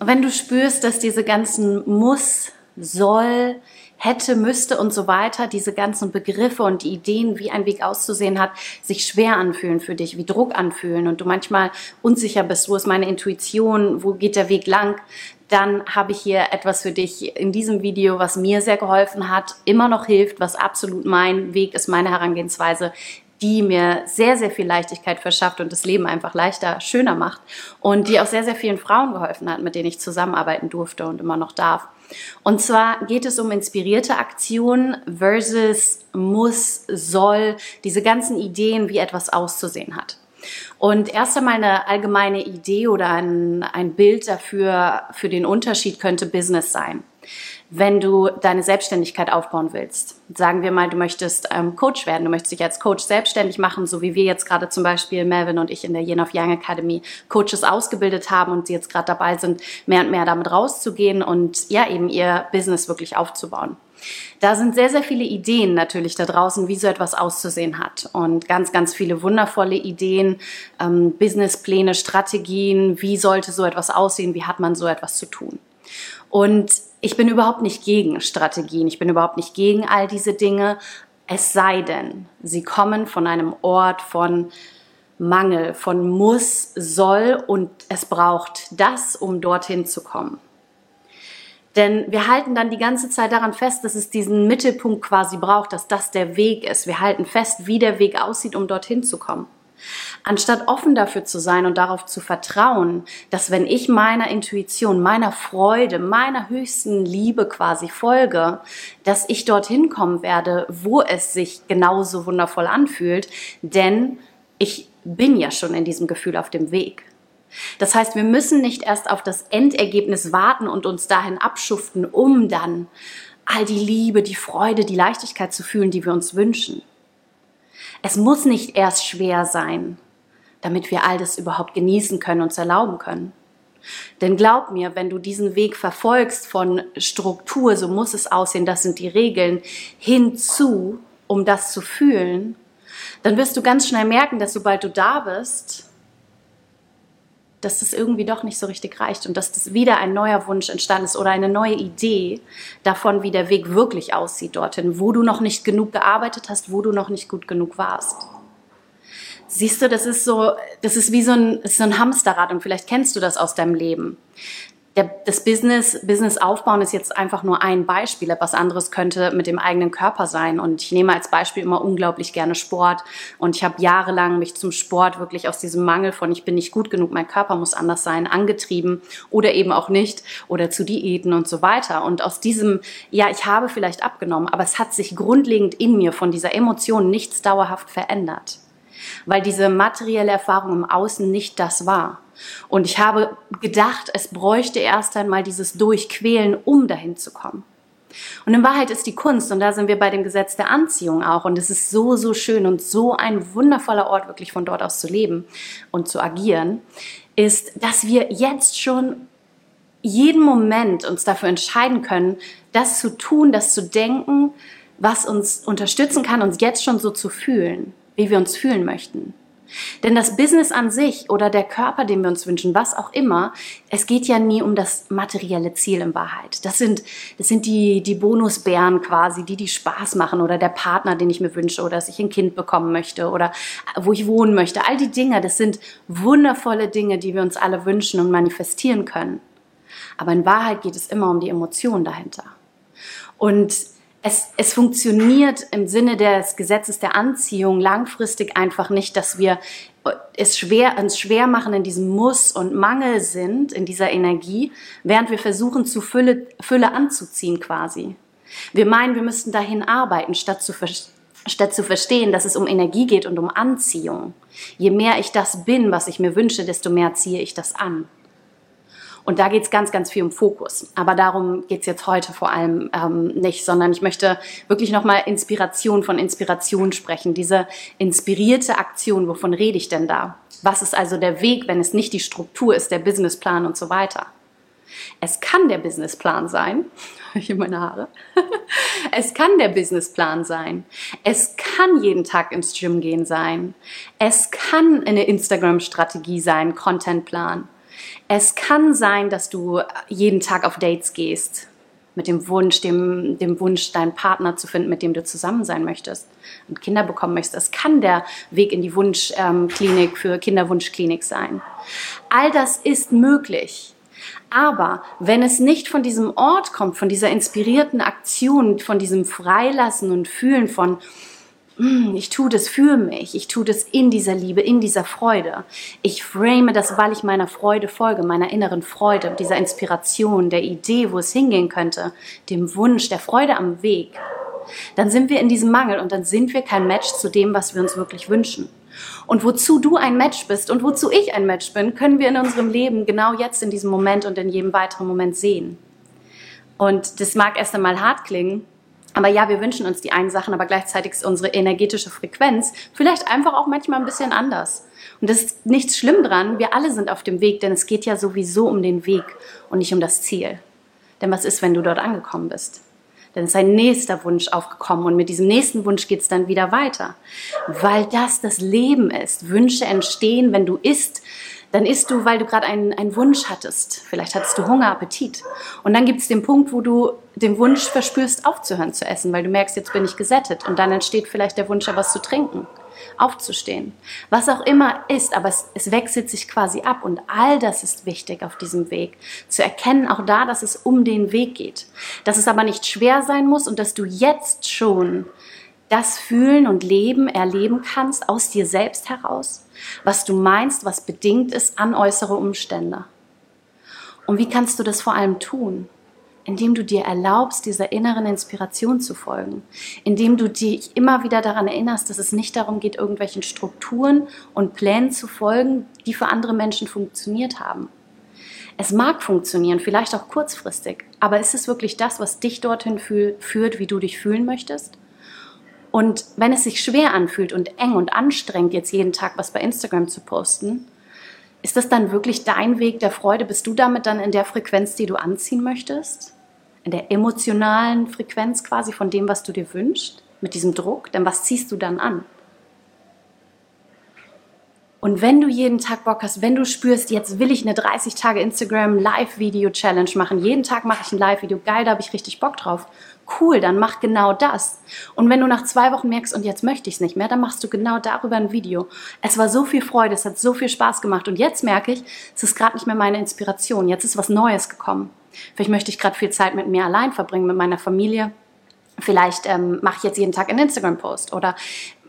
wenn du spürst, dass diese ganzen muss, soll, hätte, müsste und so weiter, diese ganzen Begriffe und Ideen, wie ein Weg auszusehen hat, sich schwer anfühlen für dich, wie Druck anfühlen und du manchmal unsicher bist, wo ist meine Intuition, wo geht der Weg lang, dann habe ich hier etwas für dich in diesem Video, was mir sehr geholfen hat, immer noch hilft, was absolut mein Weg ist, meine Herangehensweise, die mir sehr, sehr viel Leichtigkeit verschafft und das Leben einfach leichter, schöner macht und die auch sehr, sehr vielen Frauen geholfen hat, mit denen ich zusammenarbeiten durfte und immer noch darf. Und zwar geht es um inspirierte Aktionen versus muss, soll, diese ganzen Ideen, wie etwas auszusehen hat. Und erst einmal eine allgemeine Idee oder ein, ein Bild dafür, für den Unterschied könnte Business sein wenn du deine Selbstständigkeit aufbauen willst. Sagen wir mal, du möchtest ähm, Coach werden, du möchtest dich als Coach selbstständig machen, so wie wir jetzt gerade zum Beispiel Melvin und ich in der Yen of Young Academy Coaches ausgebildet haben und sie jetzt gerade dabei sind, mehr und mehr damit rauszugehen und ja eben ihr Business wirklich aufzubauen. Da sind sehr, sehr viele Ideen natürlich da draußen, wie so etwas auszusehen hat. Und ganz, ganz viele wundervolle Ideen, ähm, Businesspläne, Strategien, wie sollte so etwas aussehen, wie hat man so etwas zu tun. Und ich bin überhaupt nicht gegen Strategien, ich bin überhaupt nicht gegen all diese Dinge, es sei denn, sie kommen von einem Ort von Mangel, von muss, soll und es braucht das, um dorthin zu kommen. Denn wir halten dann die ganze Zeit daran fest, dass es diesen Mittelpunkt quasi braucht, dass das der Weg ist. Wir halten fest, wie der Weg aussieht, um dorthin zu kommen. Anstatt offen dafür zu sein und darauf zu vertrauen, dass wenn ich meiner Intuition, meiner Freude, meiner höchsten Liebe quasi folge, dass ich dorthin kommen werde, wo es sich genauso wundervoll anfühlt, denn ich bin ja schon in diesem Gefühl auf dem Weg. Das heißt, wir müssen nicht erst auf das Endergebnis warten und uns dahin abschuften, um dann all die Liebe, die Freude, die Leichtigkeit zu fühlen, die wir uns wünschen. Es muss nicht erst schwer sein, damit wir all das überhaupt genießen können, uns erlauben können. Denn glaub mir, wenn du diesen Weg verfolgst von Struktur, so muss es aussehen, das sind die Regeln, hinzu, um das zu fühlen, dann wirst du ganz schnell merken, dass sobald du da bist, dass das irgendwie doch nicht so richtig reicht und dass das wieder ein neuer Wunsch entstanden ist oder eine neue Idee davon, wie der Weg wirklich aussieht dorthin, wo du noch nicht genug gearbeitet hast, wo du noch nicht gut genug warst. Siehst du, das ist so, das ist wie so ein, so ein Hamsterrad und vielleicht kennst du das aus deinem Leben der, das Business, Business aufbauen ist jetzt einfach nur ein Beispiel. Etwas anderes könnte mit dem eigenen Körper sein. Und ich nehme als Beispiel immer unglaublich gerne Sport. Und ich habe jahrelang mich zum Sport wirklich aus diesem Mangel von ich bin nicht gut genug, mein Körper muss anders sein, angetrieben oder eben auch nicht oder zu Diäten und so weiter. Und aus diesem, ja, ich habe vielleicht abgenommen, aber es hat sich grundlegend in mir von dieser Emotion nichts dauerhaft verändert. Weil diese materielle Erfahrung im Außen nicht das war. Und ich habe gedacht, es bräuchte erst einmal dieses Durchquälen, um dahin zu kommen. Und in Wahrheit ist die Kunst, und da sind wir bei dem Gesetz der Anziehung auch, und es ist so, so schön und so ein wundervoller Ort, wirklich von dort aus zu leben und zu agieren, ist, dass wir jetzt schon jeden Moment uns dafür entscheiden können, das zu tun, das zu denken, was uns unterstützen kann, uns jetzt schon so zu fühlen, wie wir uns fühlen möchten. Denn das Business an sich oder der Körper, den wir uns wünschen, was auch immer, es geht ja nie um das materielle Ziel in Wahrheit. Das sind, das sind die, die Bonusbären quasi, die die Spaß machen oder der Partner, den ich mir wünsche oder dass ich ein Kind bekommen möchte oder wo ich wohnen möchte. All die Dinge, das sind wundervolle Dinge, die wir uns alle wünschen und manifestieren können. Aber in Wahrheit geht es immer um die Emotionen dahinter. Und es, es funktioniert im Sinne des Gesetzes der Anziehung langfristig einfach nicht, dass wir es schwer, uns schwer machen in diesem Muss und Mangel sind, in dieser Energie, während wir versuchen, zu Fülle, Fülle anzuziehen quasi. Wir meinen, wir müssten dahin arbeiten, statt zu, statt zu verstehen, dass es um Energie geht und um Anziehung. Je mehr ich das bin, was ich mir wünsche, desto mehr ziehe ich das an. Und da geht es ganz, ganz viel um Fokus. Aber darum geht es jetzt heute vor allem ähm, nicht, sondern ich möchte wirklich nochmal Inspiration von Inspiration sprechen. Diese inspirierte Aktion, wovon rede ich denn da? Was ist also der Weg, wenn es nicht die Struktur ist, der Businessplan und so weiter? Es kann der Businessplan sein. Hier meine Haare. Es kann der Businessplan sein. Es kann jeden Tag ins Gym gehen sein. Es kann eine Instagram-Strategie sein, Contentplan. Es kann sein, dass du jeden Tag auf Dates gehst mit dem Wunsch, dem, dem Wunsch, deinen Partner zu finden, mit dem du zusammen sein möchtest und Kinder bekommen möchtest. Das kann der Weg in die Wunschklinik ähm, für Kinderwunschklinik sein. All das ist möglich. Aber wenn es nicht von diesem Ort kommt, von dieser inspirierten Aktion, von diesem Freilassen und Fühlen von, ich tue das für mich, ich tue das in dieser Liebe, in dieser Freude. Ich frame das, weil ich meiner Freude folge, meiner inneren Freude, dieser Inspiration, der Idee, wo es hingehen könnte, dem Wunsch, der Freude am Weg. Dann sind wir in diesem Mangel und dann sind wir kein Match zu dem, was wir uns wirklich wünschen. Und wozu du ein Match bist und wozu ich ein Match bin, können wir in unserem Leben genau jetzt in diesem Moment und in jedem weiteren Moment sehen. Und das mag erst einmal hart klingen, aber ja, wir wünschen uns die einen Sachen, aber gleichzeitig ist unsere energetische Frequenz vielleicht einfach auch manchmal ein bisschen anders. Und das ist nichts schlimm dran. Wir alle sind auf dem Weg, denn es geht ja sowieso um den Weg und nicht um das Ziel. Denn was ist, wenn du dort angekommen bist? Dann ist ein nächster Wunsch aufgekommen und mit diesem nächsten Wunsch geht es dann wieder weiter. Weil das das Leben ist. Wünsche entstehen, wenn du isst, dann isst du, weil du gerade einen, einen Wunsch hattest. Vielleicht hattest du Hunger, Appetit. Und dann gibt es den Punkt, wo du den Wunsch verspürst, aufzuhören zu essen, weil du merkst, jetzt bin ich gesättet. Und dann entsteht vielleicht der Wunsch, etwas zu trinken aufzustehen. Was auch immer ist, aber es, es wechselt sich quasi ab und all das ist wichtig auf diesem Weg. Zu erkennen auch da, dass es um den Weg geht. Dass es aber nicht schwer sein muss und dass du jetzt schon das fühlen und leben, erleben kannst aus dir selbst heraus, was du meinst, was bedingt ist an äußere Umstände. Und wie kannst du das vor allem tun? indem du dir erlaubst, dieser inneren Inspiration zu folgen, indem du dich immer wieder daran erinnerst, dass es nicht darum geht, irgendwelchen Strukturen und Plänen zu folgen, die für andere Menschen funktioniert haben. Es mag funktionieren, vielleicht auch kurzfristig, aber ist es wirklich das, was dich dorthin führt, wie du dich fühlen möchtest? Und wenn es sich schwer anfühlt und eng und anstrengend, jetzt jeden Tag was bei Instagram zu posten, ist das dann wirklich dein Weg der Freude? Bist du damit dann in der Frequenz, die du anziehen möchtest? in der emotionalen Frequenz quasi von dem, was du dir wünschst, mit diesem Druck, denn was ziehst du dann an? Und wenn du jeden Tag Bock hast, wenn du spürst, jetzt will ich eine 30 Tage Instagram Live-Video Challenge machen, jeden Tag mache ich ein Live-Video, geil, da habe ich richtig Bock drauf. Cool, dann mach genau das. Und wenn du nach zwei Wochen merkst, und jetzt möchte ich es nicht mehr, dann machst du genau darüber ein Video. Es war so viel Freude, es hat so viel Spaß gemacht. Und jetzt merke ich, es ist gerade nicht mehr meine Inspiration. Jetzt ist was Neues gekommen. Vielleicht möchte ich gerade viel Zeit mit mir allein verbringen, mit meiner Familie. Vielleicht ähm, mache ich jetzt jeden Tag einen Instagram-Post oder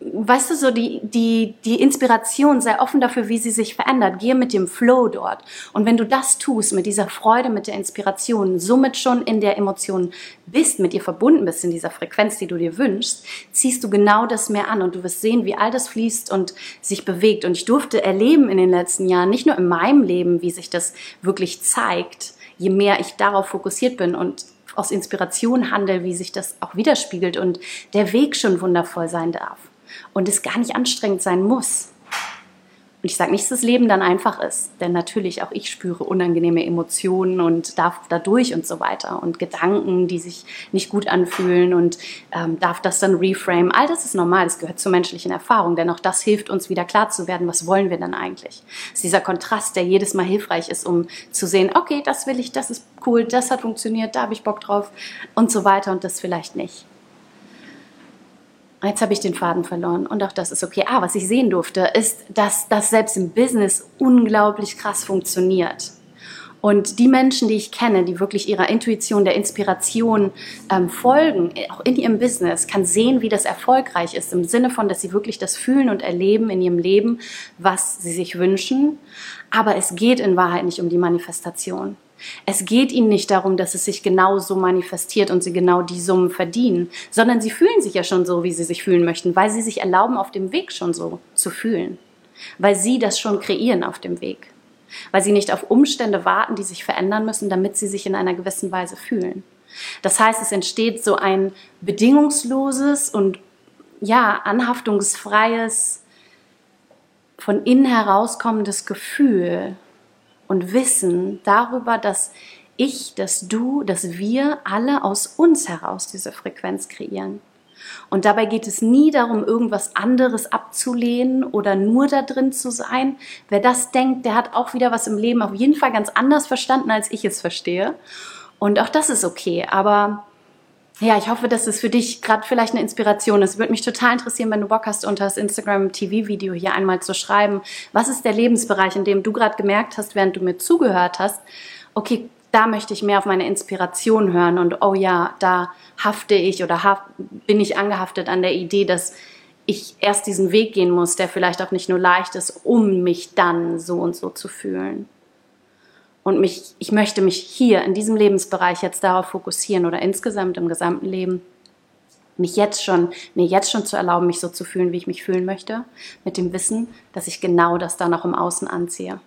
weißt du so, die, die, die Inspiration, sei offen dafür, wie sie sich verändert. Gehe mit dem Flow dort. Und wenn du das tust, mit dieser Freude, mit der Inspiration, somit schon in der Emotion bist, mit ihr verbunden bist, in dieser Frequenz, die du dir wünschst, ziehst du genau das mehr an und du wirst sehen, wie all das fließt und sich bewegt. Und ich durfte erleben in den letzten Jahren, nicht nur in meinem Leben, wie sich das wirklich zeigt, je mehr ich darauf fokussiert bin und aus Inspiration handle, wie sich das auch widerspiegelt und der Weg schon wundervoll sein darf und es gar nicht anstrengend sein muss. Und ich sage nicht, dass das Leben dann einfach ist, denn natürlich auch ich spüre unangenehme Emotionen und darf dadurch und so weiter und Gedanken, die sich nicht gut anfühlen und ähm, darf das dann reframe. All das ist normal, das gehört zur menschlichen Erfahrung, denn auch das hilft uns wieder klar zu werden, was wollen wir denn eigentlich. Das ist dieser Kontrast, der jedes Mal hilfreich ist, um zu sehen, okay, das will ich, das ist cool, das hat funktioniert, da habe ich Bock drauf und so weiter und das vielleicht nicht. Jetzt habe ich den Faden verloren und auch das ist okay. Ah, was ich sehen durfte, ist, dass das selbst im Business unglaublich krass funktioniert. Und die Menschen, die ich kenne, die wirklich ihrer Intuition, der Inspiration ähm, folgen, auch in ihrem Business, kann sehen, wie das erfolgreich ist, im Sinne von, dass sie wirklich das fühlen und erleben in ihrem Leben, was sie sich wünschen. Aber es geht in Wahrheit nicht um die Manifestation. Es geht ihnen nicht darum, dass es sich genau so manifestiert und sie genau die Summen verdienen, sondern sie fühlen sich ja schon so, wie sie sich fühlen möchten, weil sie sich erlauben, auf dem Weg schon so zu fühlen, weil sie das schon kreieren auf dem Weg, weil sie nicht auf Umstände warten, die sich verändern müssen, damit sie sich in einer gewissen Weise fühlen. Das heißt, es entsteht so ein bedingungsloses und ja, anhaftungsfreies, von innen herauskommendes Gefühl, und Wissen darüber, dass ich, dass du, dass wir alle aus uns heraus diese Frequenz kreieren. Und dabei geht es nie darum, irgendwas anderes abzulehnen oder nur da drin zu sein. Wer das denkt, der hat auch wieder was im Leben auf jeden Fall ganz anders verstanden, als ich es verstehe. Und auch das ist okay. Aber ja, ich hoffe, dass es für dich gerade vielleicht eine Inspiration ist. Würde mich total interessieren, wenn du Bock hast, unter das Instagram-TV-Video hier einmal zu schreiben. Was ist der Lebensbereich, in dem du gerade gemerkt hast, während du mir zugehört hast? Okay, da möchte ich mehr auf meine Inspiration hören und oh ja, da hafte ich oder bin ich angehaftet an der Idee, dass ich erst diesen Weg gehen muss, der vielleicht auch nicht nur leicht ist, um mich dann so und so zu fühlen. Und mich, ich möchte mich hier in diesem Lebensbereich jetzt darauf fokussieren oder insgesamt im gesamten Leben, mich jetzt schon, mir jetzt schon zu erlauben, mich so zu fühlen, wie ich mich fühlen möchte, mit dem Wissen, dass ich genau das dann auch im Außen anziehe.